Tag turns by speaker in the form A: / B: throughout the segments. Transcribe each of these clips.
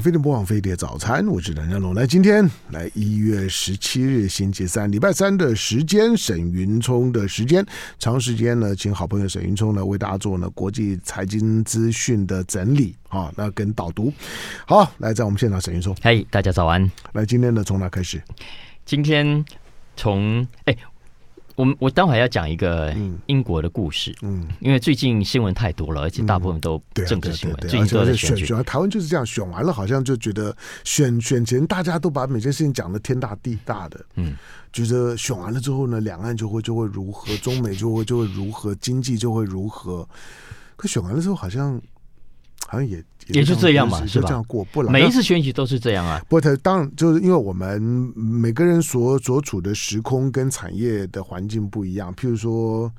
A: 飞碟播放飞碟早餐，我是梁家龙。来，今天来一月十七日星期三，礼拜三的时间，沈云聪的时间，长时间呢，请好朋友沈云聪呢为大家做呢国际财经资讯的整理啊，那跟导读。好，来在我们现场，沈云聪，
B: 嗨，大家早安。
A: 来，今天呢从哪开始？
B: 今天从哎。我我待会要讲一个英国的故事，嗯，因为最近新闻太多了，而且大部分都政治新闻，最近都在选举。
A: 选完台湾就是这样，选完了好像就觉得选选前大家都把每件事情讲的天大地大的，嗯，觉得选完了之后呢，两岸就会就会如何，中美就会就会如何，经济就会如何。可选完了之后好像。好像也
B: 也就这样嘛，
A: 是吧？这样过不了。
B: 每一次选举都是这样啊。
A: 不，过当然就是因为我们每个人所所处的时空跟产业的环境不一样，譬如说。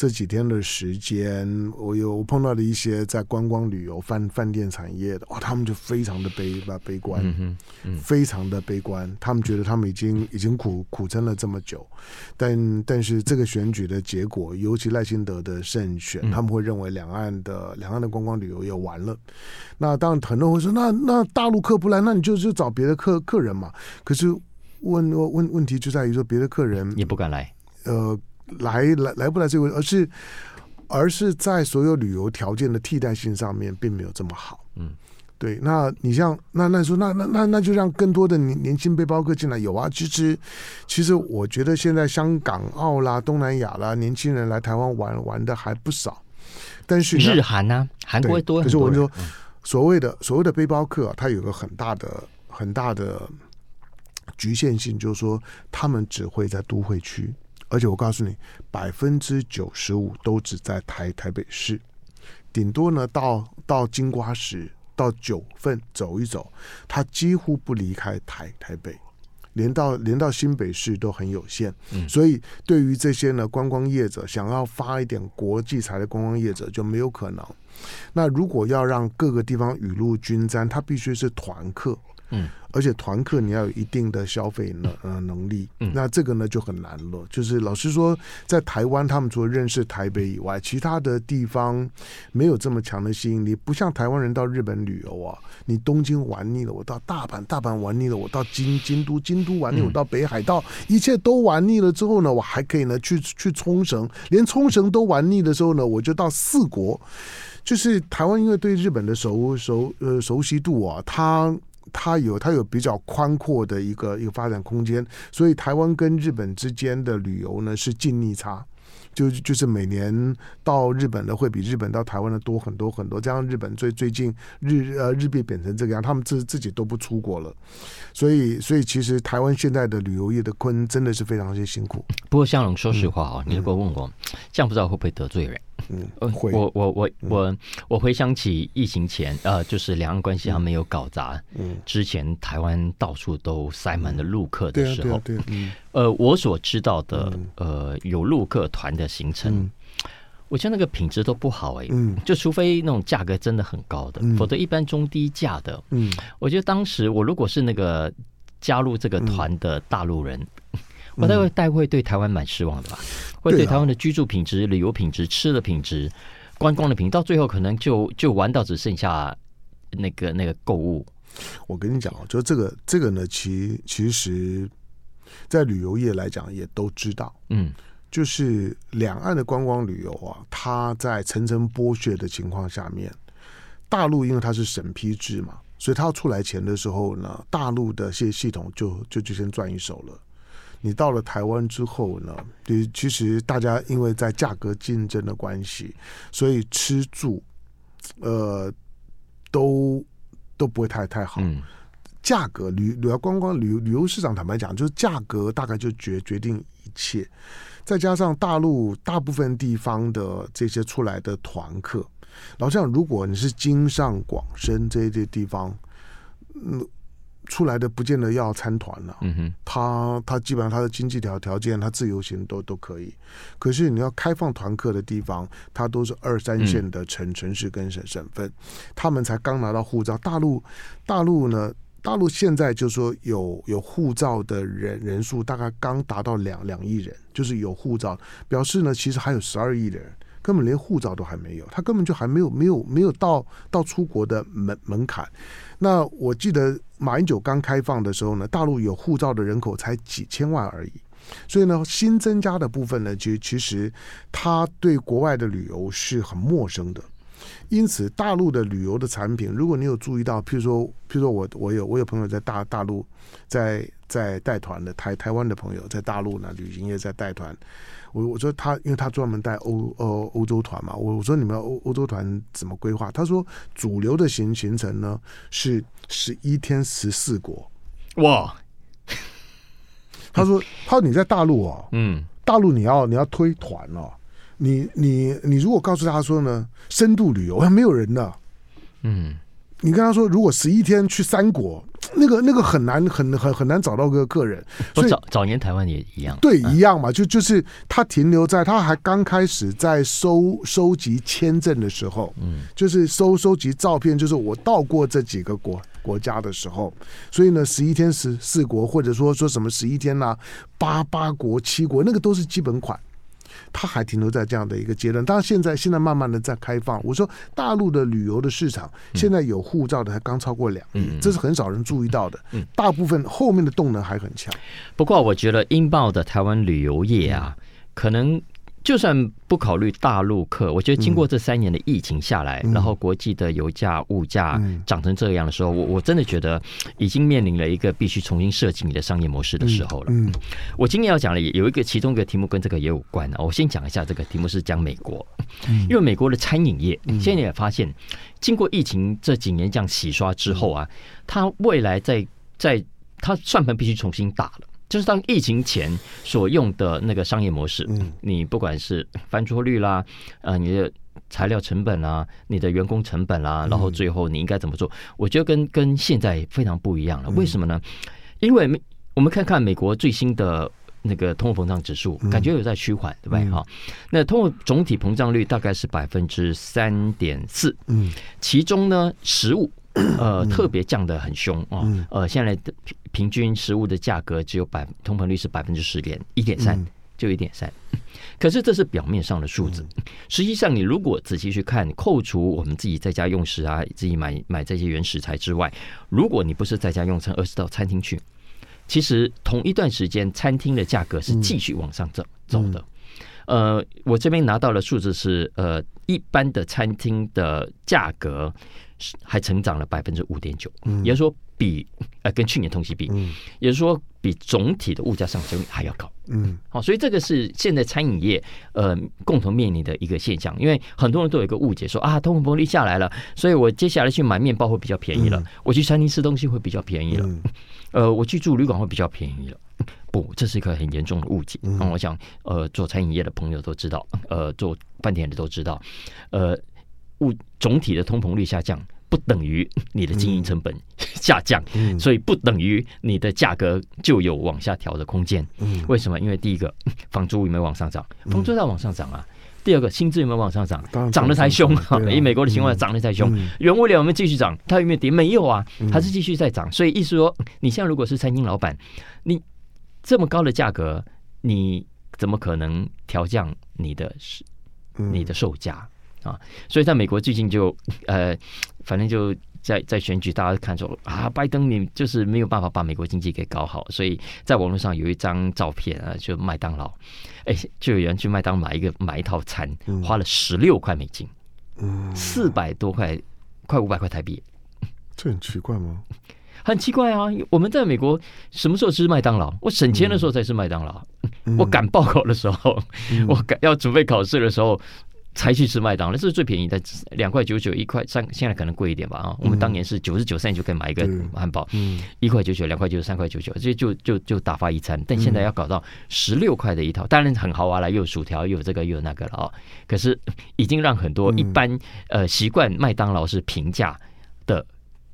A: 这几天的时间，我有碰到了一些在观光旅游、饭饭店产业的，哦，他们就非常的悲悲观，嗯嗯、非常的悲观。他们觉得他们已经已经苦苦撑了这么久，但但是这个选举的结果，尤其赖清德的胜选，他们会认为两岸的两岸的观光旅游也完了。那当然很多人会说，那那大陆客不来，那你就就找别的客客人嘛。可是问问问题就在于说，别的客人
B: 也不敢来，
A: 呃。来来来不来这个，而是而是在所有旅游条件的替代性上面，并没有这么好。嗯，对。那你像那那说那那那那就让更多的年年轻背包客进来有啊。其实其实我觉得现在香港澳啦、东南亚啦，年轻人来台湾玩玩的还不少。但是
B: 日韩呢、啊，韩国多。
A: 可是我跟你说，所谓的所谓的背包客、啊，它有个很大的很大的局限性，就是说他们只会在都会区。而且我告诉你，百分之九十五都只在台台北市，顶多呢到到金瓜石、到九份走一走，他几乎不离开台台北，连到连到新北市都很有限。嗯，所以对于这些呢观光业者，想要发一点国际财的观光业者就没有可能。那如果要让各个地方雨露均沾，他必须是团客。嗯。而且团客你要有一定的消费能呃能力，嗯、那这个呢就很难了。就是老实说，在台湾他们除了认识台北以外，其他的地方没有这么强的吸引力。不像台湾人到日本旅游啊，你东京玩腻了，我到大阪，大阪玩腻了，我到京京都，京都玩腻，我到北海道，一切都玩腻了之后呢，我还可以呢去去冲绳，连冲绳都玩腻的时候呢，我就到四国。就是台湾因为对日本的熟熟呃熟悉度啊，它。它有它有比较宽阔的一个一个发展空间，所以台湾跟日本之间的旅游呢是净利差，就就是每年到日本的会比日本到台湾的多很多很多。加上日本最最近日呃日币贬成这个样，他们自自己都不出国了，所以所以其实台湾现在的旅游业的困真的是非常之辛苦。
B: 不过向荣说实话啊，嗯、你如果问我，这样不知道会不会得罪人？嗯，会。我我我我我回想起疫情前，呃，就是两岸关系还没有搞砸，嗯，之前台湾到处都塞满了陆客的时候，对对，呃，我所知道的，呃，有陆客团的行程，我觉得那个品质都不好哎，嗯，就除非那种价格真的很高的，否则一般中低价的，嗯，我觉得当时我如果是那个加入这个团的大陆人。我待会待会对台湾蛮失望的吧？会对台湾的居住品质、旅游品质、吃的品质、观光的品质，到最后可能就就玩到只剩下那个那个购物。
A: 我跟你讲哦，就这个这个呢，其其实，在旅游业来讲也都知道，嗯，就是两岸的观光旅游啊，它在层层剥削的情况下面，大陆因为它是审批制嘛，所以它要出来钱的时候呢，大陆的些系统就就就先赚一手了。你到了台湾之后呢，就其实大家因为在价格竞争的关系，所以吃住，呃，都都不会太太好。嗯、价格旅旅游观光旅旅游市场，坦白讲，就是价格大概就决决定一切。再加上大陆大部分地方的这些出来的团客，老实讲，如果你是京上广深这些地方，嗯。出来的不见得要参团了，嗯哼，他他基本上他的经济条条件，他自由行都都可以。可是你要开放团客的地方，他都是二三线的城城市跟省省份，他们才刚拿到护照。大陆大陆呢，大陆现在就说有有护照的人人数大概刚达到两两亿人，就是有护照，表示呢其实还有十二亿的人根本连护照都还没有，他根本就还没有没有没有到到出国的门门槛。那我记得马英九刚开放的时候呢，大陆有护照的人口才几千万而已。所以呢，新增加的部分呢，其实其实他对国外的旅游是很陌生的。因此，大陆的旅游的产品，如果你有注意到，譬如说，譬如说我我有我有朋友在大大陆在在带团的台台湾的朋友在大陆呢，旅行业在带团。我我说他，因为他专门带欧呃欧洲团嘛，我我说你们欧欧洲团怎么规划？他说主流的行行程呢是十一天十四国。哇！他说他说你在大陆哦，嗯，大陆你要你要推团哦。你你你如果告诉他说呢，深度旅游还没有人呢，嗯，你跟他说如果十一天去三国，那个那个很难很很很难找到个个人。所以
B: 早早年台湾也一样，
A: 对，一样嘛，就就是他停留在他还刚开始在收收集签证的时候，嗯，就是收收集照片，就是我到过这几个国国家的时候，所以呢，十一天十四国，或者说说什么十一天呐、啊，八八国七国，那个都是基本款。他还停留在这样的一个阶段，当然现在现在慢慢的在开放。我说大陆的旅游的市场现在有护照的还刚超过两亿，这是很少人注意到的。大部分后面的动能还很强。
B: 不过我觉得英镑的台湾旅游业啊，可能。就算不考虑大陆客，我觉得经过这三年的疫情下来，嗯、然后国际的油价、物价涨成这样的时候，我我真的觉得已经面临了一个必须重新设计你的商业模式的时候了。嗯，嗯。我今天要讲的有一个其中一个题目跟这个也有关啊，我先讲一下这个题目是讲美国，因为美国的餐饮业现在也发现，经过疫情这几年这样洗刷之后啊，它未来在在它算盘必须重新打了。就是当疫情前所用的那个商业模式，嗯，你不管是翻桌率啦，呃，你的材料成本啦，你的员工成本啦，然后最后你应该怎么做？我觉得跟跟现在非常不一样了。为什么呢？因为我们看看美国最新的那个通货膨胀指数，感觉有在趋缓，对不对？哈，那通货总体膨胀率大概是百分之三点四，嗯，其中呢，食物。呃，特别降得很凶啊！呃，现在的平平均食物的价格只有百通膨率是百分之十点一点三，就一点三。可是这是表面上的数字，实际上你如果仔细去看，扣除我们自己在家用食啊，自己买买这些原食材之外，如果你不是在家用餐，而是到餐厅去，其实同一段时间餐厅的价格是继续往上走走的。呃，我这边拿到的数字是，呃，一般的餐厅的价格。还成长了百分之五点九，也就是说比 呃跟去年同期比，嗯、也就是说比总体的物价上升率还要高。嗯，好，所以这个是现在餐饮业呃共同面临的一个现象，因为很多人都有一个误解说，说啊通货膨胀下来了，所以我接下来去买面包会比较便宜了，嗯、我去餐厅吃东西会比较便宜了，嗯、呃，我去住旅馆会比较便宜了。不，这是一个很严重的误解。嗯，我想呃做餐饮业的朋友都知道，呃做饭店的都知道，呃。物总体的通膨率下降，不等于你的经营成本下降，所以不等于你的价格就有往下调的空间。嗯、为什么？因为第一个，房租有没有往上涨？房租在往上涨啊。嗯、第二个，薪资有没有往上涨？涨得太凶啊！以、啊、美国的情况下，涨得太凶。嗯、原物料有没有继续涨？它有没有跌？没有啊，还是继续在涨。所以意思说，你现在如果是餐厅老板，你这么高的价格，你怎么可能调降你的你的售价？啊，所以在美国最近就呃，反正就在在选举，大家看说啊，拜登你就是没有办法把美国经济给搞好，所以在网络上有一张照片啊，就麦当劳，哎，就有人去麦当买一个买一套餐，花了十六块美金，嗯，四百多块，快五百块台币，
A: 这很奇怪吗？
B: 很奇怪啊！我们在美国什么时候吃麦当劳？我省钱的时候才吃麦当劳，我赶报考的时候，我赶要准备考试的时候。才去吃麦当劳，这是最便宜的，两块九九一块三，现在可能贵一点吧啊！我们当年是九十九三就可以买一个汉堡，一块九九、两块九九、三块九九，这就就就打发一餐。但现在要搞到十六块的一套，当然很豪华了，又有薯条，又有这个，又有那个了啊！可是已经让很多一般呃习惯麦当劳是平价的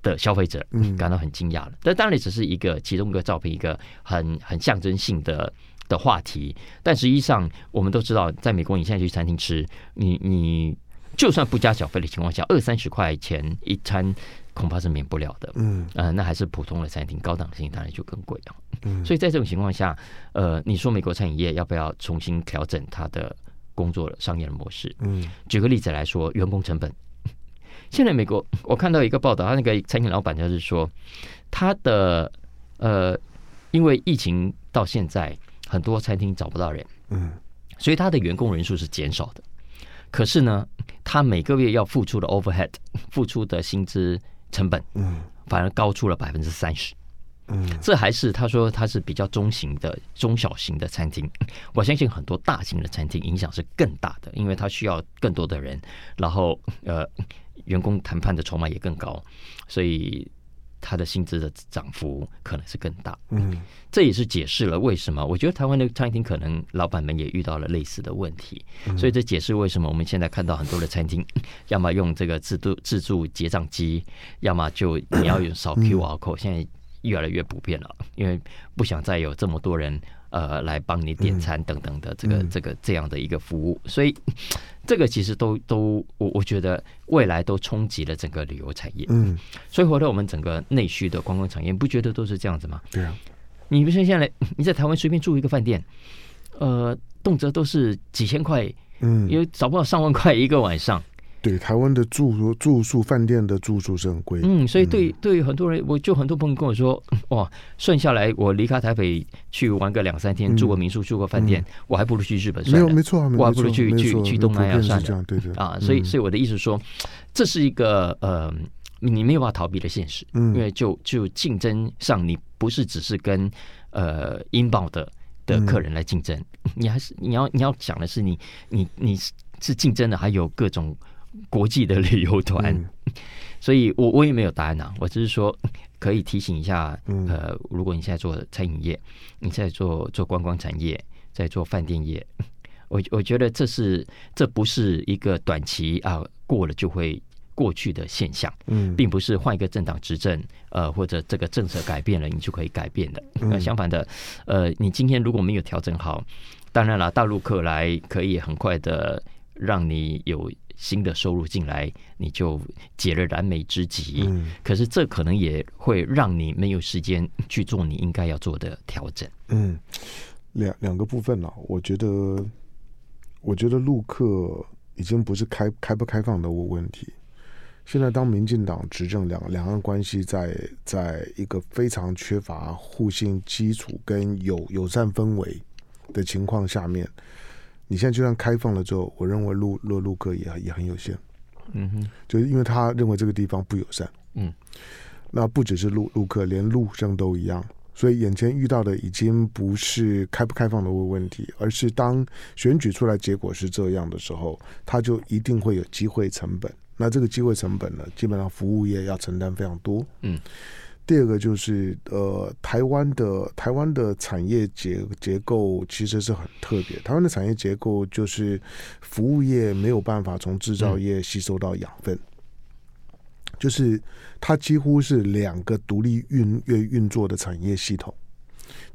B: 的消费者感到很惊讶了。但当然只是一个其中一个照片，一个很很象征性的。的话题，但实际上我们都知道，在美国，你现在去餐厅吃，你你就算不加小费的情况下，二三十块钱一餐恐怕是免不了的。嗯，呃，那还是普通的餐厅，高档餐厅当然就更贵了。嗯，所以在这种情况下，呃，你说美国餐饮业要不要重新调整它的工作商业的模式。
A: 嗯，
B: 举个例子来说，员工成本。现在美国，我看到一个报道，他那个餐厅老板就是说，他的呃，因为疫情到现在，很多餐厅找不到人，
A: 嗯，
B: 所以他的员工人数是减少的。可是呢，他每个月要付出的 overhead 付出的薪资成本，
A: 嗯，
B: 反而高出了百分之三十。
A: 嗯，
B: 这还是他说他是比较中型的中小型的餐厅。我相信很多大型的餐厅影响是更大的，因为他需要更多的人，然后呃，员工谈判的筹码也更高，所以他的薪资的涨幅可能是更大。
A: 嗯，
B: 这也是解释了为什么我觉得台湾的餐厅可能老板们也遇到了类似的问题，所以这解释为什么我们现在看到很多的餐厅，要么用这个自助自助结账机，要么就你要用扫 QR code，现在。越来越普遍了，因为不想再有这么多人呃来帮你点餐等等的这个、嗯、这个这样的一个服务，所以 这个其实都都我我觉得未来都冲击了整个旅游产业。
A: 嗯，
B: 所以回到我们整个内需的观光产业，你不觉得都是这样子吗？
A: 对啊，
B: 你不是现在 你在台湾随便住一个饭店，呃，动辄都是几千块，
A: 嗯，
B: 因为找不到上万块一个晚上。
A: 对，台湾的住住宿饭店的住宿是很贵，
B: 嗯，所以对对于很多人，我就很多朋友跟我说，哇，算下来我离开台北去玩个两三天，住个民宿，住个饭店，我还不如去日本算了，
A: 没有没错，
B: 我还不如去去去东南亚算
A: 了，对对。
B: 啊，所以所以我的意思说，这是一个呃，你没有办法逃避的现实，因为就就竞争上，你不是只是跟呃 inbound 的的客人来竞争，你还是你要你要讲的是你你你是竞争的，还有各种。国际的旅游团，嗯、所以我我也没有答案。我只是说可以提醒一下，呃，如果你现在做餐饮业，你在做做观光产业，在做饭店业，我我觉得这是这不是一个短期啊过了就会过去的现象，
A: 嗯，
B: 并不是换一个政党执政，呃，或者这个政策改变了你就可以改变的。呃、相反的，呃，你今天如果没有调整好，当然了，大陆客来可以很快的让你有。新的收入进来，你就解了燃眉之急。
A: 嗯，
B: 可是这可能也会让你没有时间去做你应该要做的调整。
A: 嗯，两两个部分呢，我觉得，我觉得陆客已经不是开开不开放的问题。现在当民进党执政，两两岸关系在在一个非常缺乏互信基础跟友友善氛围的情况下面。你现在就算开放了之后，我认为陆陆陆客也也很有限，
B: 嗯哼，
A: 就是因为他认为这个地方不友善，
B: 嗯，
A: 那不只是陆陆客，连陆生都一样，所以眼前遇到的已经不是开不开放的问题，而是当选举出来结果是这样的时候，他就一定会有机会成本，那这个机会成本呢，基本上服务业要承担非常多，
B: 嗯。
A: 第二个就是呃，台湾的台湾的产业结结构其实是很特别。台湾的产业结构就是服务业没有办法从制造业吸收到养分，就是它几乎是两个独立运运运作的产业系统，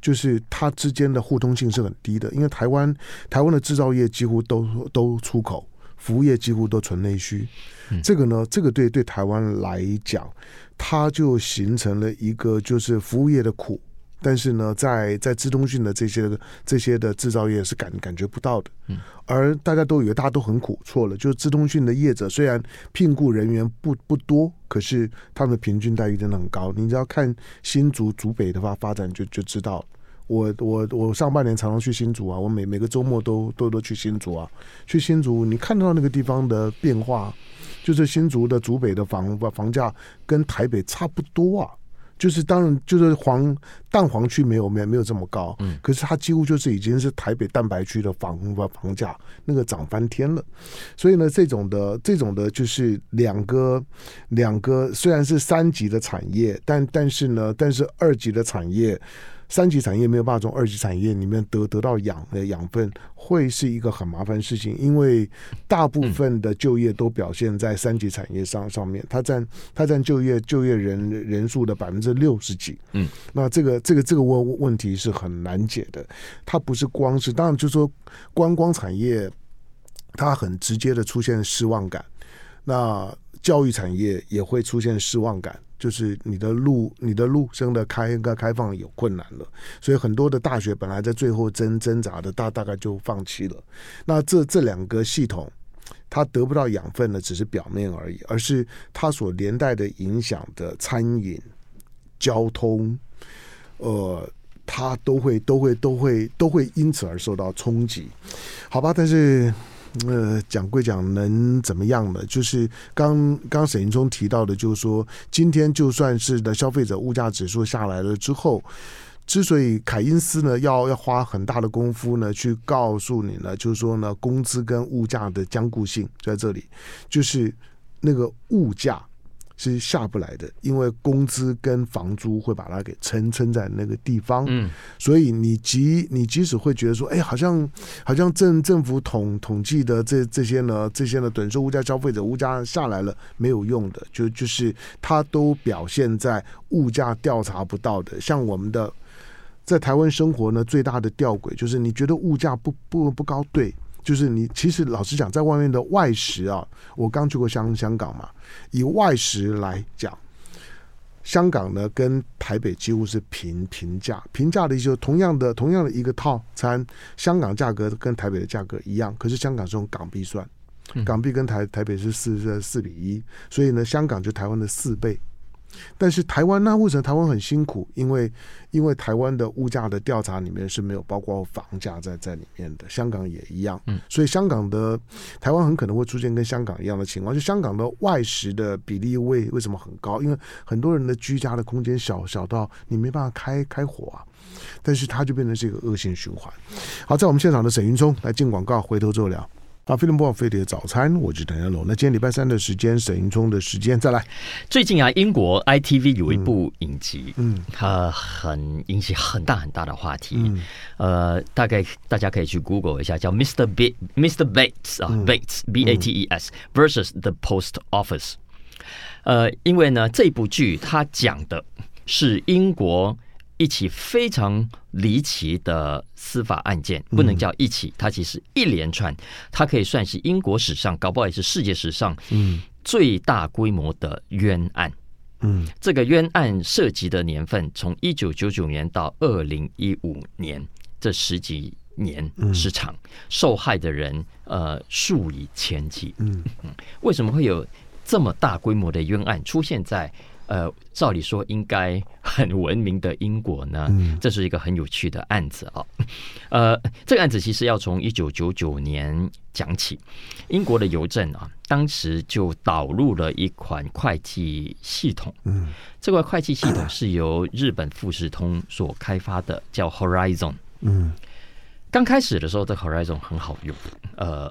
A: 就是它之间的互通性是很低的。因为台湾台湾的制造业几乎都都出口，服务业几乎都纯内需。这个呢，这个对对台湾来讲。它就形成了一个就是服务业的苦，但是呢，在在资通讯的这些这些的制造业是感感觉不到的，
B: 嗯，
A: 而大家都以为大家都很苦，错了，就是资通讯的业者虽然聘雇人员不不多，可是他们的平均待遇真的很高。你只要看新竹竹北的话发展就就知道，我我我上半年常常去新竹啊，我每每个周末都都都去新竹啊，去新竹你看到那个地方的变化。就是新竹的竹北的房房价跟台北差不多啊，就是当然就是黄蛋黄区没有没有没有这么高，
B: 嗯，
A: 可是它几乎就是已经是台北蛋白区的房房价那个涨翻天了，所以呢，这种的这种的就是两个两个虽然是三级的产业，但但是呢，但是二级的产业。三级产业没有办法从二级产业里面得得到养的养分，会是一个很麻烦的事情，因为大部分的就业都表现在三级产业上上面，它占它占就业就业人人数的百分之六十几。
B: 嗯，
A: 那这个这个这个问问题是很难解的，它不是光是当然就是说观光产业，它很直接的出现失望感，那教育产业也会出现失望感。就是你的路你的路生的开个开放有困难了，所以很多的大学本来在最后挣挣扎的大大概就放弃了。那这这两个系统，它得不到养分的只是表面而已，而是它所连带的影响的餐饮、交通，呃。他都会都会都会都会因此而受到冲击，好吧？但是，呃，讲归讲，能怎么样呢？就是刚刚沈云聪提到的，就是说，今天就算是的消费者物价指数下来了之后，之所以凯因斯呢要要花很大的功夫呢，去告诉你呢，就是说呢，工资跟物价的僵固性在这里，就是那个物价。是下不来的，因为工资跟房租会把它给撑撑在那个地方，嗯，所以你即你即使会觉得说，哎，好像好像政政府统统计的这这些呢，这些呢，等于说物价消费者物价下来了没有用的，就就是它都表现在物价调查不到的，像我们的在台湾生活呢，最大的吊诡就是你觉得物价不不不高，对。就是你，其实老实讲，在外面的外食啊，我刚去过香香港嘛，以外食来讲，香港呢跟台北几乎是平平价，平价的意思，同样的同样的一个套餐，香港价格跟台北的价格一样，可是香港是用港币算，港币跟台台北是四四比一，所以呢，香港就台湾的四倍。但是台湾那为什么台湾很辛苦？因为因为台湾的物价的调查里面是没有包括房价在在里面的，香港也一样。嗯，所以香港的台湾很可能会出现跟香港一样的情况，就香港的外食的比例为为什么很高？因为很多人的居家的空间小小到你没办法开开火啊，但是它就变成是一个恶性循环。好，在我们现场的沈云聪来进广告，回头之后聊。啊，飞龙播飞碟早餐，我是谭家龙。那今天礼拜三的时间，沈云聪的时间再来。
B: 最近啊，英国 ITV 有一部影集，嗯，它很引起很大很大的话题。嗯、呃，大概大家可以去 Google 一下，叫 Mr. B Mr. Bates 啊、嗯、，Bates B A T E S versus the Post Office。呃，因为呢，这部剧它讲的是英国。一起非常离奇的司法案件，不能叫一起，它其实一连串，它可以算是英国史上，搞不好也是世界史上，嗯，最大规模的冤案。嗯，这个冤案涉及的年份从一九九九年到二零一五年，这十几年时长，受害的人呃数以千计。嗯嗯，为什么会有这么大规模的冤案出现在？呃，照理说应该很文明的英国呢，这是一个很有趣的案子啊。呃，这个案子其实要从一九九九年讲起。英国的邮政啊，当时就导入了一款会计系统。嗯，这块会计系统是由日本富士通所开发的，叫 Horizon。嗯。刚开始的时候，这 Horizon 很好用，呃，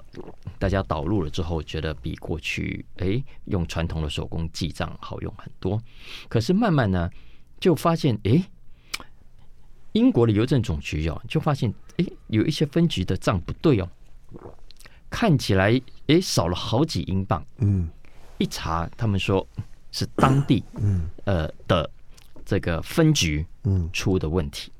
B: 大家导入了之后，觉得比过去诶用传统的手工记账好用很多。可是慢慢呢，就发现诶，英国的邮政总局哦，就发现诶有一些分局的账不对哦，看起来诶少了好几英镑。嗯，一查他们说是当地嗯呃的这个分局嗯出的问题。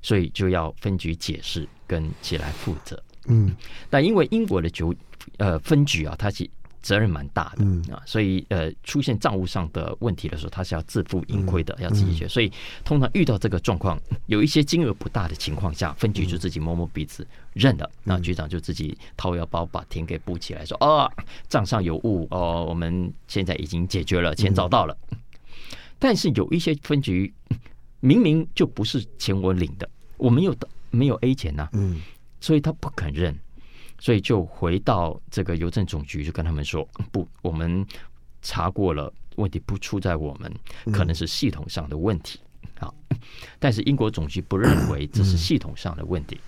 B: 所以就要分局解释跟起来负责，嗯，但因为英国的局呃分局啊，它是责任蛮大的，嗯啊，所以呃出现账务上的问题的时候，它是要自负盈亏的，要自己解决。所以通常遇到这个状况，有一些金额不大的情况下，分局就自己摸摸鼻子认了，那局长就自己掏腰包把田给补起来，说哦账上有误哦，我们现在已经解决了，钱找到了。但是有一些分局。明明就不是钱我领的，我没有的，没有 A 钱呐、啊，嗯，所以他不肯认，所以就回到这个邮政总局，就跟他们说，不，我们查过了，问题不出在我们，可能是系统上的问题。啊。但是英国总局不认为这是系统上的问题，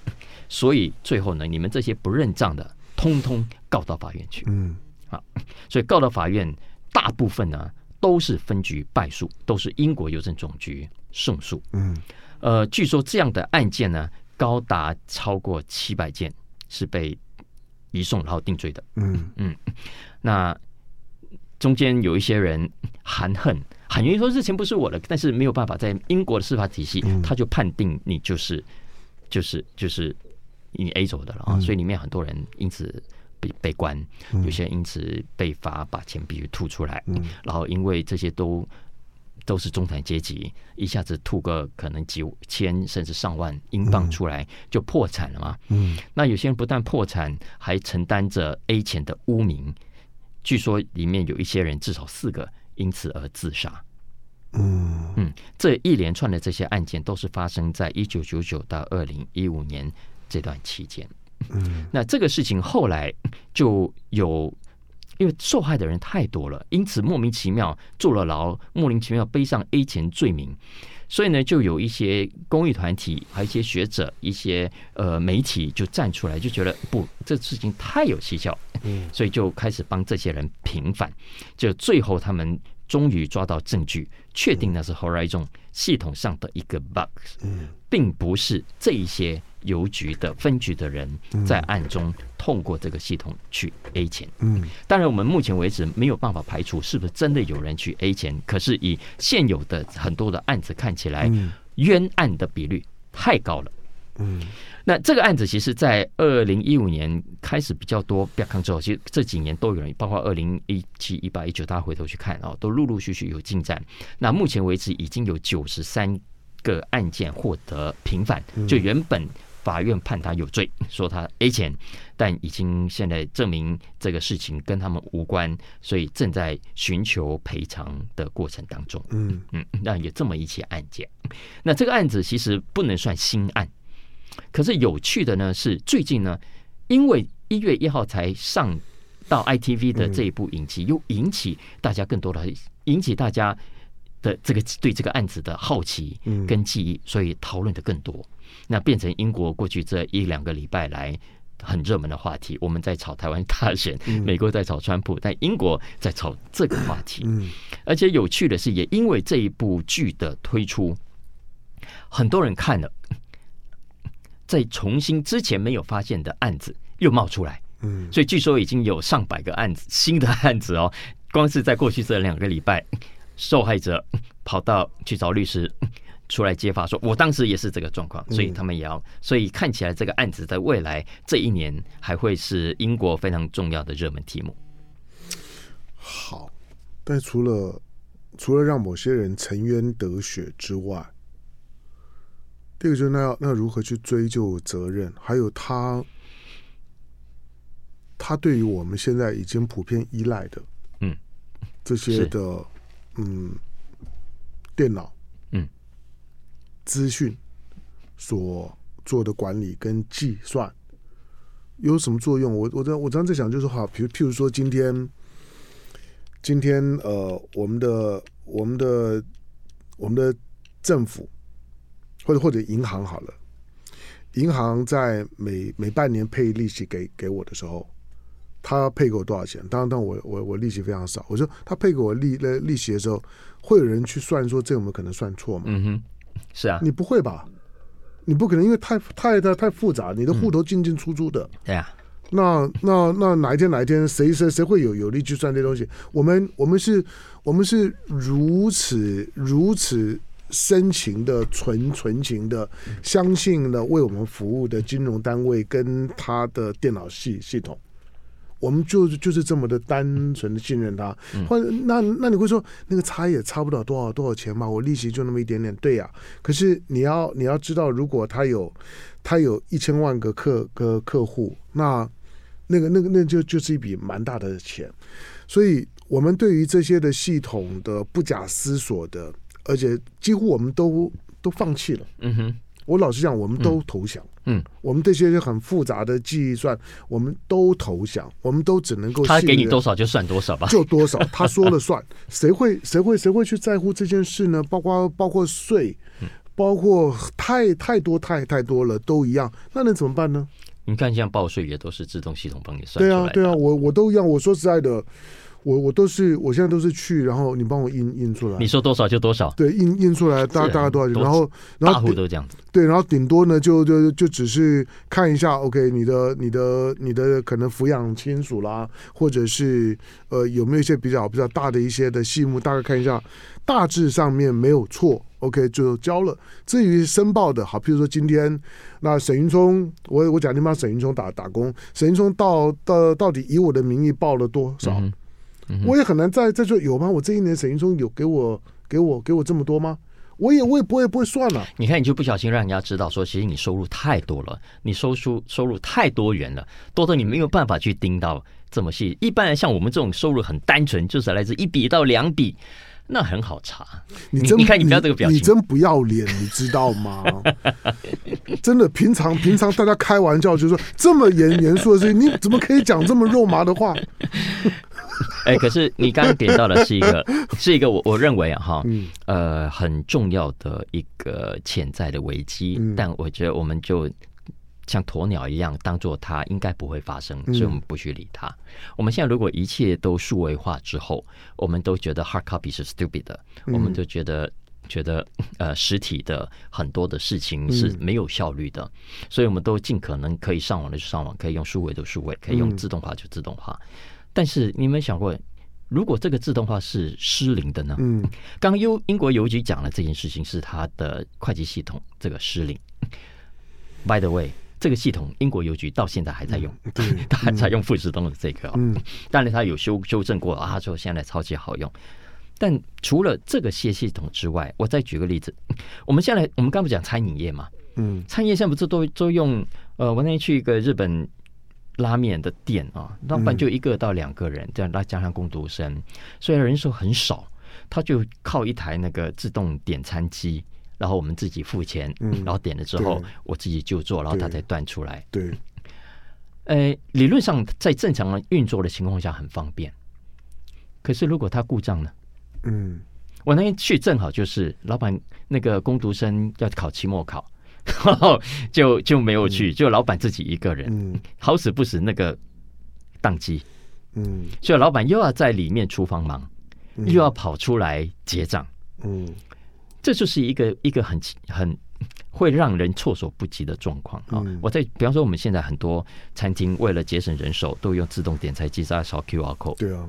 B: 所以最后呢，你们这些不认账的，通通告到法院去，嗯，啊，所以告到法院，大部分呢都是分局败诉，都是英国邮政总局。胜诉，嗯，呃，据说这样的案件呢，高达超过七百件是被移送然后定罪的，嗯。嗯，那中间有一些人含恨，很愿意说这钱不是我的，但是没有办法，在英国的司法体系，他就判定你就是就是就是你 A 走的了啊，所以里面很多人因此被被关，有些人因此被罚把钱必须吐出来，然后因为这些都。都是中产阶级，一下子吐个可能几千甚至上万英镑出来，就破产了嘛。
A: 嗯，
B: 那有些人不但破产，还承担着 A 钱的污名。据说里面有一些人至少四个因此而自杀。
A: 嗯
B: 嗯，这一连串的这些案件都是发生在一九九九到二零一五年这段期间。
A: 嗯，
B: 那这个事情后来就有。因为受害的人太多了，因此莫名其妙坐了牢，莫名其妙背上 A 钱罪名，所以呢，就有一些公益团体、还有一些学者、一些呃媒体就站出来，就觉得不，这事情太有蹊跷，
A: 嗯，
B: 所以就开始帮这些人平反，就最后他们终于抓到证据，确定那是 Horizon 系统上的一个 bug，
A: 嗯，
B: 并不是这一些。邮局的分局的人在暗中通过这个系统去 A 钱。
A: 嗯，
B: 当然，我们目前为止没有办法排除是不是真的有人去 A 钱。可是以现有的很多的案子看起来，冤案的比率太高了。
A: 嗯，
B: 那这个案子其实，在二零一五年开始比较多，不要看之后，其实这几年都有人，包括二零一七、一八、一九，大家回头去看啊，都陆陆续续有进展。那目前为止，已经有九十三个案件获得平反，就原本。法院判他有罪，说他 A 钱，但已经现在证明这个事情跟他们无关，所以正在寻求赔偿的过程当中。
A: 嗯
B: 嗯，那有这么一起案件，那这个案子其实不能算新案，可是有趣的呢是最近呢，因为一月一号才上到 ITV 的这一部影集，又引起大家更多的引起大家的这个对这个案子的好奇跟记忆，所以讨论的更多。那变成英国过去这一两个礼拜来很热门的话题。我们在炒台湾大选，美国在炒川普，但英国在炒这个话题。而且有趣的是，也因为这一部剧的推出，很多人看了，在重新之前没有发现的案子又冒出来。嗯所以据说已经有上百个案子，新的案子哦，光是在过去这两个礼拜，受害者跑到去找律师。出来揭发说，我当时也是这个状况，所以他们也要，所以看起来这个案子在未来这一年还会是英国非常重要的热门题目。
A: 好，但除了除了让某些人沉冤得雪之外，第二个就是那要那如何去追究责任，还有他他对于我们现在已经普遍依赖的，
B: 嗯，
A: 这些的嗯电脑嗯。资讯所做的管理跟计算有什么作用？我我在我刚才在想，就是好，比如譬如说，今天今天呃，我们的我们的我们的政府或者或者银行好了，银行在每每半年配利息给给我的时候，他配给我多少钱？当然，当我我我利息非常少，我说他配给我利利息的时候，会有人去算说这有没有可能算错吗？
B: 嗯哼。是啊，
A: 你不会吧？你不可能，因为太太太太复杂，你的户头进进出出的。
B: 嗯、对啊，
A: 那那那哪一天哪一天谁谁谁会有有力去算这东西？我们我们是，我们是如此如此深情的纯纯情的，相信了为我们服务的金融单位跟他的电脑系系统。我们就就是这么的单纯的信任他，或者那那你会说那个差也差不了多少多少钱嘛？我利息就那么一点点，对呀、啊。可是你要你要知道，如果他有他有一千万个客个客户，那那个那个那就就是一笔蛮大的钱。所以，我们对于这些的系统的不假思索的，而且几乎我们都都放弃了。
B: 嗯哼。
A: 我老实讲，我们都投降。
B: 嗯，
A: 我们这些很复杂的计算，我们都投降，我们都只能够
B: 他给你多少就算多少吧，
A: 就多少，他说了算。谁会谁会谁会去在乎这件事呢？包括包括税，包括太太多太太多了，都一样。那能怎么办呢？
B: 你看，像报税也都是自动系统帮你算。
A: 对啊，对啊，我我都一样。我说实在的。我我都是，我现在都是去，然后你帮我印印出来。
B: 你说多少就多少。
A: 对，印印出来大大概多少钱？然后然后
B: 大户都这样子。
A: 对，然后顶多呢就就就只是看一下，OK，你的你的你的可能抚养亲属啦，或者是呃有没有一些比较比较大的一些的细目，大概看一下，大致上面没有错，OK 就交了。至于申报的，好，譬如说今天那沈云聪，我我讲你帮沈云聪打打工，沈云聪到到到底以我的名义报了多少？嗯我也很难再再说有吗？我这一年沈云聪有给我给我给我这么多吗？我也我也不会不会算了。
B: 你看，你就不小心让人家知道说，其实你收入太多了，你收出收入太多元了，多到你没有办法去盯到这么细。一般人像我们这种收入很单纯，就是来自一笔到两笔。那很好查，
A: 你真
B: 你看你不要这个表情，
A: 你，你真不要脸，你知道吗？真的，平常平常大家开玩笑就说这么严严肃的事情，你怎么可以讲这么肉麻的话？
B: 哎、欸，可是你刚刚点到的是一个，是一个我我认为啊哈，呃，很重要的一个潜在的危机，嗯、但我觉得我们就。像鸵鸟一样，当做它应该不会发生，所以我们不去理它。嗯、我们现在如果一切都数位化之后，我们都觉得 hard copy 是 stupid 的，嗯、我们都觉得觉得呃实体的很多的事情是没有效率的，嗯、所以我们都尽可能可以上网的就上网，可以用数位的数位，可以用自动化就自动化。嗯、但是你有没有想过，如果这个自动化是失灵的呢？嗯，刚刚英英国邮局讲了这件事情是它的会计系统这个失灵。By the way。这个系统，英国邮局到现在还在用，他、嗯、还在用富士通的这个、哦。嗯，当然他有修修正过啊，他说现在超级好用。但除了这个些系统之外，我再举个例子，我们现在我们刚不讲餐饮业嘛？嗯，餐饮业现在不是都都用？呃，我那天去一个日本拉面的店啊，老板就一个到两个人，这样再加上工读生，虽然人数很少，他就靠一台那个自动点餐机。然后我们自己付钱，嗯、然后点了之后，我自己就做，然后他再端出来。
A: 对，
B: 呃，理论上在正常的运作的情况下很方便。可是如果它故障呢？嗯，我那天去正好就是老板那个工读生要考期末考，然 后就就没有去，嗯、就老板自己一个人，嗯、好死不死那个当机，嗯，所以老板又要在里面厨房忙，嗯、又要跑出来结账，嗯。这就是一个一个很很 会让人措手不及的状况啊！我在比方说，我们现在很多餐厅为了节省人手，都用自动点菜机在扫 QR code。
A: 对啊，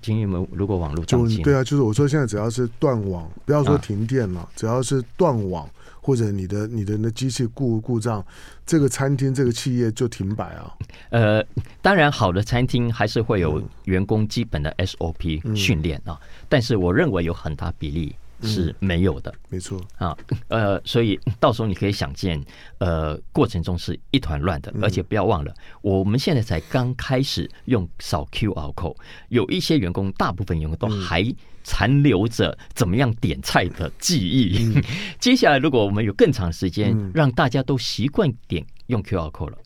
B: 今天我们如果网络当机，
A: 对啊，就是我说现在只要是断网，不要说停电了，只要是断网或者你的你的那机器故故障，这个餐厅这个企业就停摆啊。
B: 呃，当然好的餐厅还是会有员工基本的 SOP 训练啊，但是我认为有很大比例。是没有的，
A: 没错。
B: 啊，呃，所以到时候你可以想见，呃，过程中是一团乱的，而且不要忘了，我们现在才刚开始用扫 QR code，有一些员工，大部分员工都还残留着怎么样点菜的记忆。接下来，如果我们有更长时间，让大家都习惯点用 QR code 了，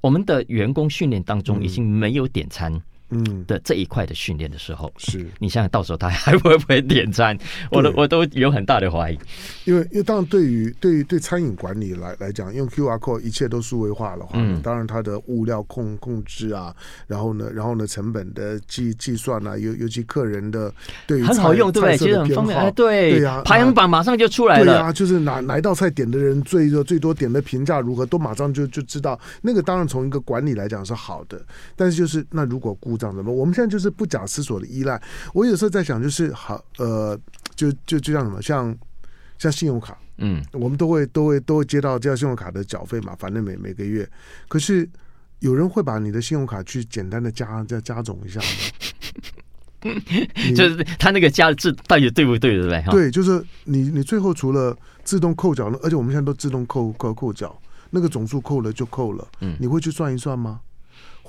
B: 我们的员工训练当中已经没有点餐。嗯的这一块的训练的时候，是你想想到时候他还会不会点餐？我都我都有很大的怀疑。
A: 因为因为当然对于对于对餐饮管理来来讲，用 QR code 一切都数位化的话，嗯，当然它的物料控控制啊，然后呢，然后呢，成本的计计算啊，尤尤其客人的对于
B: 很好用，对不对？其实很方便，哎，对对呀，排行榜马上就出来了。
A: 对呀，就是哪哪一道菜点的人最多最多点的评价如何，都马上就就知道。那个当然从一个管理来讲是好的，但是就是那如果故这样的吗？我们现在就是不假思索的依赖。我有时候在想，就是好，呃，就就就像什么，像像信用卡，嗯，我们都会都会都会接到这样信用卡的缴费嘛，反正每每个月。可是有人会把你的信用卡去简单的加加加总一下
B: 吗？就是他那个加字到底对不对，对不对？
A: 对，就是你你最后除了自动扣缴，而且我们现在都自动扣扣扣缴，那个总数扣了就扣了，嗯，你会去算一算吗？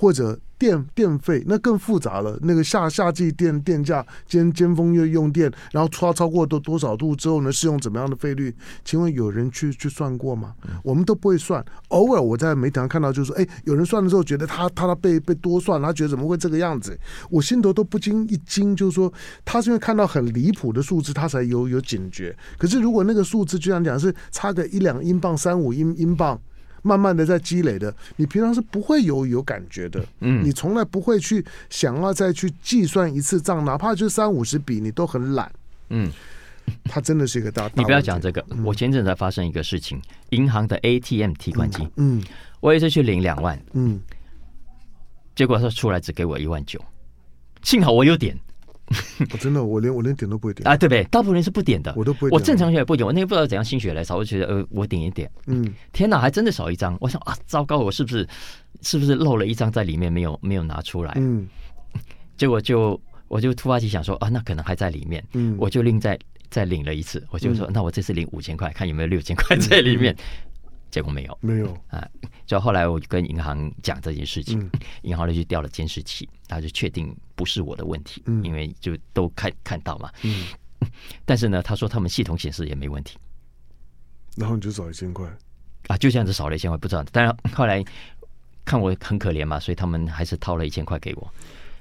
A: 或者电电费那更复杂了，那个夏夏季电电价尖尖峰月用电，然后超超过多多少度之后呢，适用怎么样的费率？请问有人去去算过吗？我们都不会算。偶尔我在媒体上看到，就是说，哎，有人算的时候觉得他他他被被多算，他觉得怎么会这个样子？我心头都不禁一惊，就是说他是因为看到很离谱的数字，他才有有警觉。可是如果那个数字居然讲是差个一两英镑、三五英英镑。慢慢的在积累的，你平常是不会有有感觉的，嗯，你从来不会去想要再去计算一次账，哪怕就三五十笔，你都很懒，嗯，它真的是一个大，大。
B: 你不要讲这个，嗯、我前阵才发生一个事情，银行的 ATM 提款机，嗯，我也是去领两万，嗯，结果他出来只给我一万九，幸好我有点。
A: 我 真的，我连我连点都不会点
B: 啊，对不对？大部分人是不点的，
A: 我都不会。
B: 我正常也不点，我那天不知道怎样心血来潮，我就觉得呃，我点一点。嗯，天哪，还真的少一张。我想啊，糟糕，我是不是是不是漏了一张在里面没有没有拿出来？嗯，结果就我就突发奇想说啊，那可能还在里面，嗯，我就另再再领了一次，我就说、嗯、那我这次领五千块，看有没有六千块在里面。结果没有，
A: 没有
B: 啊！就后来我就跟银行讲这件事情，银、嗯、行就去调了监视器，他就确定不是我的问题，嗯、因为就都看看到嘛。嗯，但是呢，他说他们系统显示也没问题，
A: 然后你就少一千块
B: 啊，就这样子少了一千块，不知道。但是后来看我很可怜嘛，所以他们还是掏了一千块给我。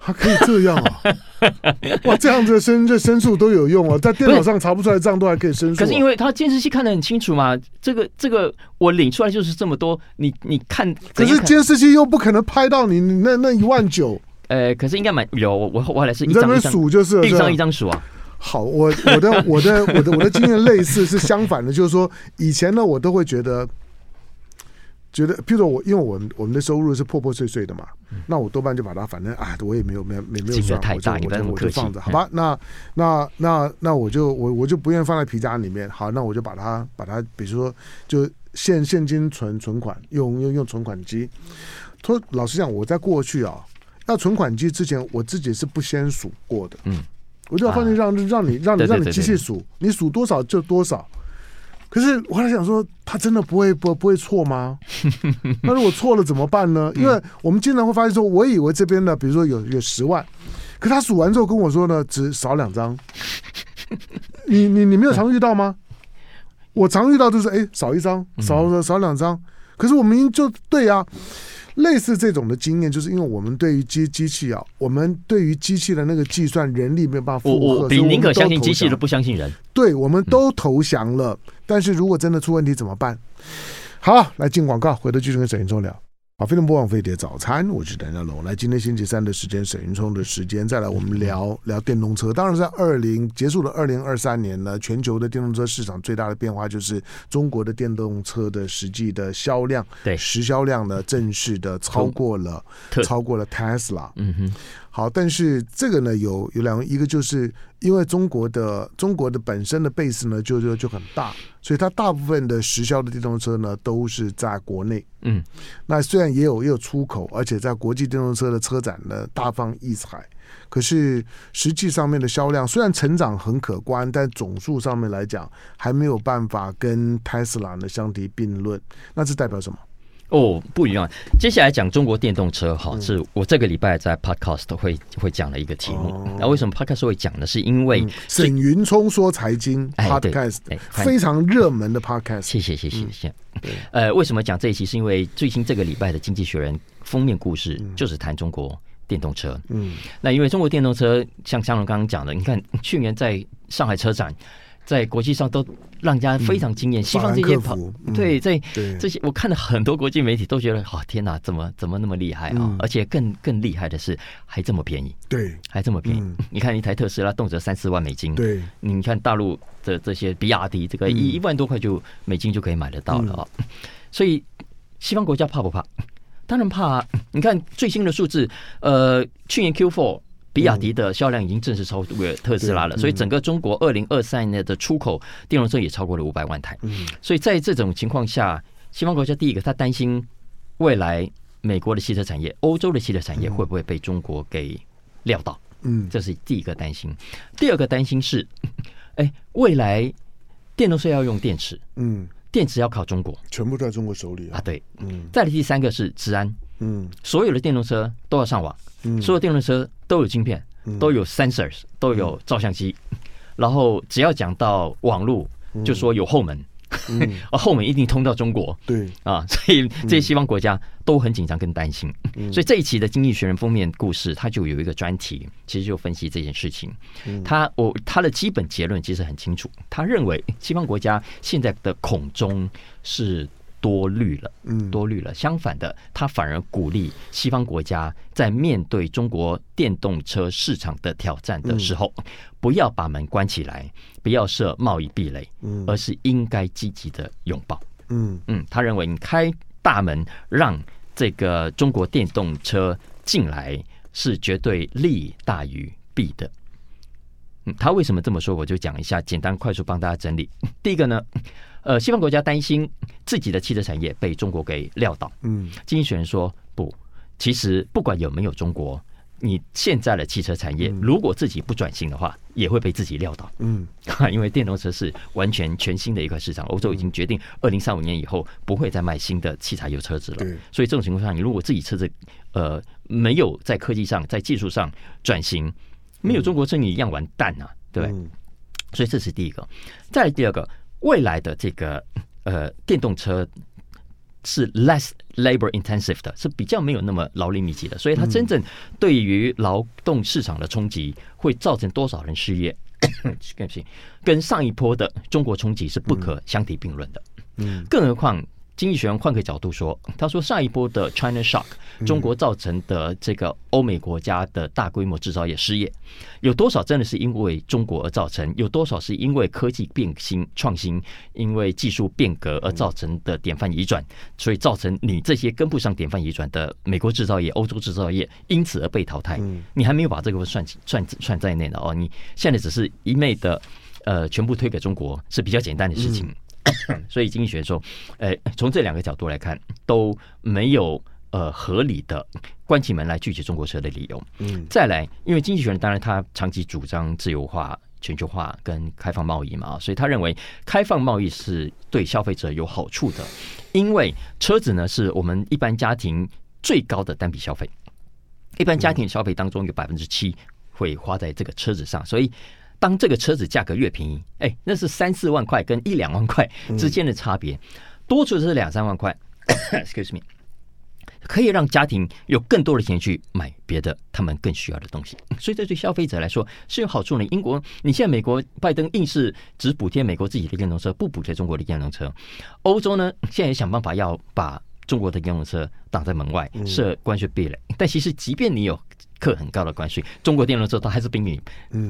A: 还可以这样啊！哇，这样子的申这申诉都有用啊，在电脑上查不出来的账都还可以申诉、啊。
B: 可是因为他监视器看得很清楚嘛，这个这个我领出来就是这么多，你你看，
A: 可是监视器又不可能拍到你你那那一万九。
B: 呃，可是应该蛮有，我我后来是一
A: 张一张数就是
B: 一张一张数啊。
A: 好，我我的我的我的我的经验类似是相反的，就是说以前呢，我都会觉得。觉得，譬如说我，因为我们我们的收入是破破碎碎的嘛，嗯、那我多半就把它，反正啊，我也没有没有没没有算，我就我就我就放着，好吧？嗯、那那那那我就我我就不愿意放在皮夹里面，好，那我就把它把它，比如说就现现金存存款，用用用存款机。说老实讲，我在过去啊，要存款机之前，我自己是不先数过的，嗯，我就要放心让、啊、让你让你让你机器数，你数多少就多少。可是我还想说，他真的不会不不会错吗？那如果错了怎么办呢？因为我们经常会发现说，我以为这边呢，比如说有有十万，可他数完之后跟我说呢，只少两张。你你你没有常遇到吗？我常遇到就是哎，少一张，少少两张。可是我们就对啊。类似这种的经验，就是因为我们对于机机器啊，我们对于机器的那个计算人力没有办法负荷，
B: 我比宁可相信机器，都不相信人。
A: 对，我们都投降了。嗯、但是如果真的出问题怎么办？好，来进广告，回头继续跟沈云聪聊。好，飞龙播放飞碟早餐，我是邓家龙。来，今天星期三的时间，沈云聪的时间，再来我们聊聊电动车。当然，在二零结束了二零二三年呢，全球的电动车市场最大的变化就是中国的电动车的实际的销量，
B: 对
A: 实销量呢正式的超过了超过了 Tesla。嗯哼。好，但是这个呢，有有两个，一个就是因为中国的中国的本身的 base 呢就就就很大，所以它大部分的实销的电动车呢都是在国内。嗯，那虽然也有也有出口，而且在国际电动车的车展呢大放异彩，可是实际上面的销量虽然成长很可观，但总数上面来讲还没有办法跟 Tesla 呢相提并论。那这代表什么？
B: 哦，不一样。接下来讲中国电动车，哈，是我这个礼拜在 Podcast 会会讲的一个题目。那、哦、为什么 Podcast 会讲呢？是因为
A: 沈云聪说财经 Podcast，非常热门的 Podcast。
B: 谢谢，谢谢，谢谢。呃，为什么讲这一期？是因为最新这个礼拜的《经济学人》封面故事就是谈中国电动车。嗯，那因为中国电动车，像香龙刚刚讲的，你看去年在上海车展。在国际上都让人家非常惊艳，西方这些跑对，在这些我看了很多国际媒体都觉得，哦天哪，怎么怎么那么厉害啊！而且更更厉害的是，还这么便宜，
A: 对，
B: 还这么便宜。你看一台特斯拉动辄三四万美金，
A: 对，
B: 你看大陆的这些比亚迪，这个一一万多块就美金就可以买得到了啊！所以西方国家怕不怕？当然怕啊！你看最新的数字，呃，去年 Q4。比亚迪的销量已经正式超过特斯拉了，所以整个中国二零二三年的出口电动车也超过了五百万台。所以在这种情况下，西方国家第一个他担心未来美国的汽车产业、欧洲的汽车产业会不会被中国给撂倒？嗯，这是第一个担心。第二个担心是，哎，未来电动车要用电池，嗯，电池要靠中国，
A: 全部在中国手里
B: 啊。对，嗯。再来第三个是治安，嗯，所有的电动车都要上网。所有电动车都有晶片，都有 sensors，都有照相机，然后只要讲到网络，就说有后门，而 后门一定通到中国。对。啊，所以这些西方国家都很紧张跟担心。所以这一期的《经济学人》封面故事，它就有一个专题，其实就分析这件事情。他我他的基本结论其实很清楚，他认为西方国家现在的恐中是。多虑了，嗯，多虑了。相反的，他反而鼓励西方国家在面对中国电动车市场的挑战的时候，不要把门关起来，不要设贸易壁垒，而是应该积极的拥抱。嗯嗯，他认为你开大门让这个中国电动车进来是绝对利大于弊的。嗯，他为什么这么说？我就讲一下，简单快速帮大家整理。第一个呢。呃，西方国家担心自己的汽车产业被中国给撂倒。嗯，经济学人说不，其实不管有没有中国，你现在的汽车产业，如果自己不转型的话，也会被自己撂倒。嗯，因为电动车是完全全新的一块市场，欧洲已经决定二零三五年以后不会再卖新的汽柴油车子了。所以这种情况下，你如果自己车子呃没有在科技上、在技术上转型，没有中国车你一样完蛋呐、啊，对不对？所以这是第一个。再来第二个，未来的这个呃电动车。是 less labor intensive 的，是比较没有那么劳力密集的，所以它真正对于劳动市场的冲击会造成多少人失业，跟上一波的中国冲击是不可相提并论的。嗯，更何况。经济学人换个角度说，他说上一波的 China Shock，中国造成的这个欧美国家的大规模制造业失业，有多少真的是因为中国而造成？有多少是因为科技变新创新，因为技术变革而造成的典范移转？所以造成你这些跟不上典范移转的美国制造业、欧洲制造业，因此而被淘汰。你还没有把这个算算算在内的哦，你现在只是一昧的呃全部推给中国是比较简单的事情。所以经济学说，呃，从这两个角度来看，都没有呃合理的关起门来拒绝中国车的理由。嗯，再来，因为经济学人当然他长期主张自由化、全球化跟开放贸易嘛，所以他认为开放贸易是对消费者有好处的，因为车子呢是我们一般家庭最高的单笔消费，一般家庭消费当中有百分之七会花在这个车子上，所以。当这个车子价格越便宜，哎，那是三四万块跟一两万块之间的差别，多出的是两三万块。Excuse me，可以让家庭有更多的钱去买别的他们更需要的东西，所以这对消费者来说是有好处的。英国，你现在美国拜登硬是只补贴美国自己的电动车，不补贴中国的电动车。欧洲呢，现在也想办法要把中国的电动车挡在门外，设关税壁垒。但其实，即便你有课很高的关税，中国电动车它还是比你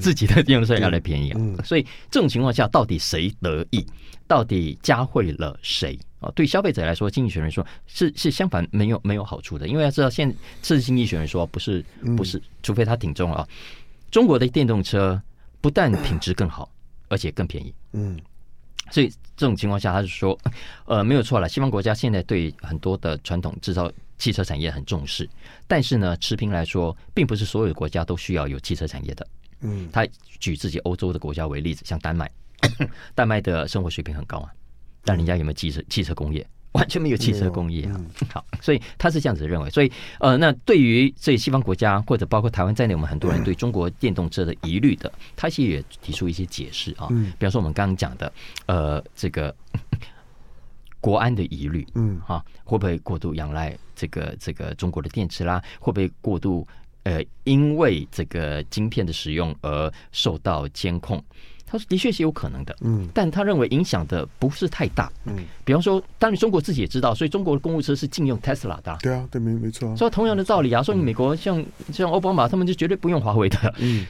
B: 自己的电动车要来便宜啊！所以这种情况下，到底谁得益？到底加惠了谁啊？对消费者来说，经济学人说是是相反，没有没有好处的。因为要知道，现这是经济学人说，不是不是，除非他挺中啊。中国的电动车不但品质更好，而且更便宜。嗯，所以这种情况下，他是说，呃，没有错了。西方国家现在对很多的传统制造。汽车产业很重视，但是呢，持平来说，并不是所有的国家都需要有汽车产业的。嗯，他举自己欧洲的国家为例子，像丹麦，丹麦的生活水平很高啊，但人家有没有汽车汽车工业？完全没有汽车工业啊。好，所以他是这样子认为。所以呃，那对于这西方国家或者包括台湾在内，我们很多人对中国电动车的疑虑的，他其实也提出一些解释啊。比方说我们刚刚讲的，呃，这个。国安的疑虑，嗯，哈，会不会过度仰赖这个这个中国的电池啦？会不会过度呃，因为这个晶片的使用而受到监控？他说的确是有可能的，嗯，但他认为影响的不是太大，嗯，比方说，当然中国自己也知道，所以中国的公务车是禁用 Tesla 的，
A: 对啊，对，没没错。
B: 所以同样的道理啊，说你美国像像奥巴马他们就绝对不用华为的，嗯，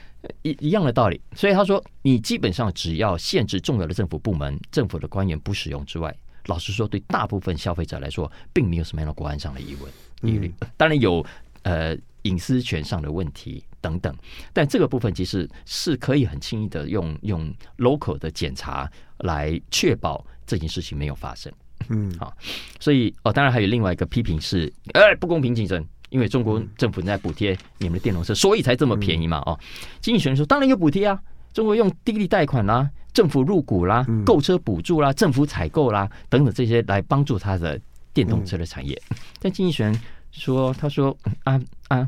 B: 一一样的道理。所以他说，你基本上只要限制重要的政府部门、政府的官员不使用之外。老实说，对大部分消费者来说，并没有什么样的国安上的疑问疑虑。当然有呃隐私权上的问题等等，但这个部分其实是可以很轻易的用用 local 的检查来确保这件事情没有发生。嗯，好，所以哦，当然还有另外一个批评是，哎，不公平竞争，因为中国政府在补贴你们的电动车，所以才这么便宜嘛。哦，经济学人说，当然有补贴啊。中国用低利贷款啦、政府入股啦、购车补助啦、政府采购啦等等这些来帮助他的电动车的产业。但经济学人说：“他说啊啊，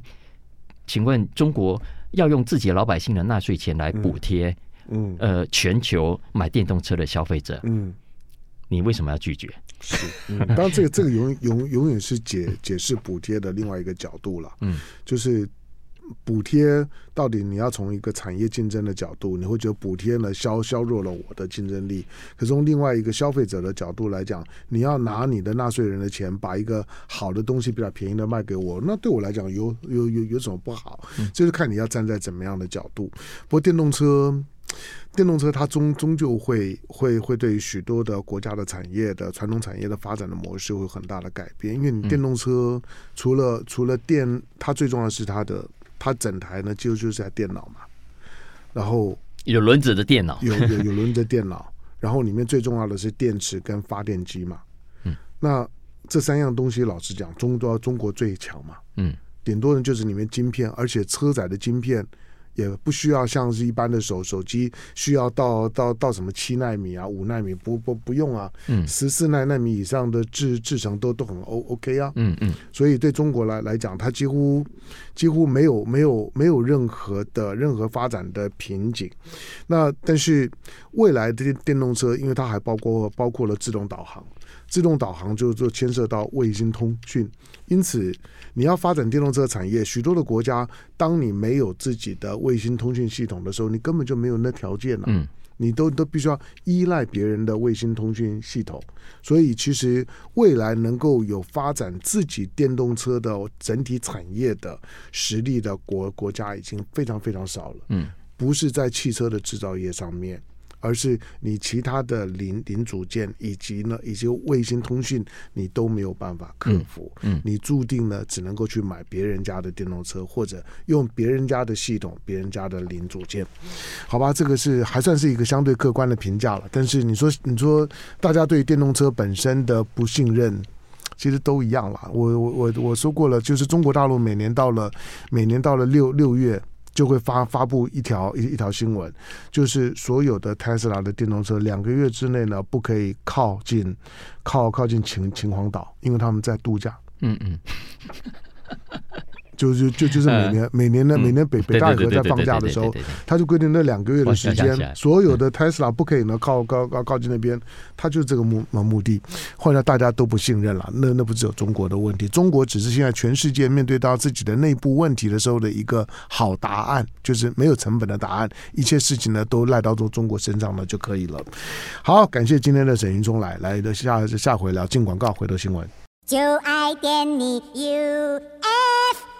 B: 请问中国要用自己老百姓的纳税钱来补贴，嗯。呃，全球买电动车的消费者，嗯，你为什么要拒绝？”
A: 是，嗯，当然这个这个永永永远是解解释补贴的另外一个角度了，嗯，就是。补贴到底你要从一个产业竞争的角度，你会觉得补贴呢削削弱了我的竞争力。可是从另外一个消费者的角度来讲，你要拿你的纳税人的钱，把一个好的东西比较便宜的卖给我，那对我来讲有有有有什么不好？就是看你要站在怎么样的角度。不过电动车，电动车它终终究会会会对许多的国家的产业的传统产业的发展的模式会有很大的改变，因为你电动车除了除了电，它最重要的是它的。它整台呢，就就是台电脑嘛，然后
B: 有轮子的电脑，
A: 有有有轮子的电脑，然后里面最重要的是电池跟发电机嘛。嗯，那这三样东西，老实讲，中国中国最强嘛。嗯，顶多呢就是里面晶片，而且车载的晶片。也不需要像是一般的手手机需要到到到什么七纳米啊五纳米不不不用啊，嗯，十四纳纳米以上的制制成都都很 O OK 啊，嗯嗯，所以对中国来来讲，它几乎几乎没有没有没有任何的任何发展的瓶颈。那但是未来的电动车，因为它还包括包括了自动导航，自动导航就就牵涉到卫星通讯，因此。你要发展电动车产业，许多的国家，当你没有自己的卫星通讯系统的时候，你根本就没有那条件了。嗯，你都都必须要依赖别人的卫星通讯系统。所以，其实未来能够有发展自己电动车的整体产业的实力的国国家，已经非常非常少了。嗯，不是在汽车的制造业上面。而是你其他的零零组件以及呢，以及卫星通讯，你都没有办法克服。嗯，嗯，你注定呢，只能够去买别人家的电动车，或者用别人家的系统、别人家的零组件。好吧，这个是还算是一个相对客观的评价了。但是你说，你说大家对电动车本身的不信任，其实都一样了。我我我我说过了，就是中国大陆每年到了每年到了六六月。就会发发布一条一一条新闻，就是所有的特斯拉的电动车两个月之内呢，不可以靠近靠靠近秦秦皇岛，因为他们在度假。嗯嗯。就就就就是每年每年呢，每年北北戴河在放假的时候，他就规定那两个月的时间，所有的 Tesla 不可以呢靠靠靠靠近那边，他就这个目目的。后来大家都不信任了，那那不只有中国的问题，中国只是现在全世界面对到自己的内部问题的时候的一个好答案，就是没有成本的答案，一切事情呢都赖到中中国身上呢就可以了。好，感谢今天的沈云聪来来的下下回聊进广告，回头新闻。就爱点你 UFO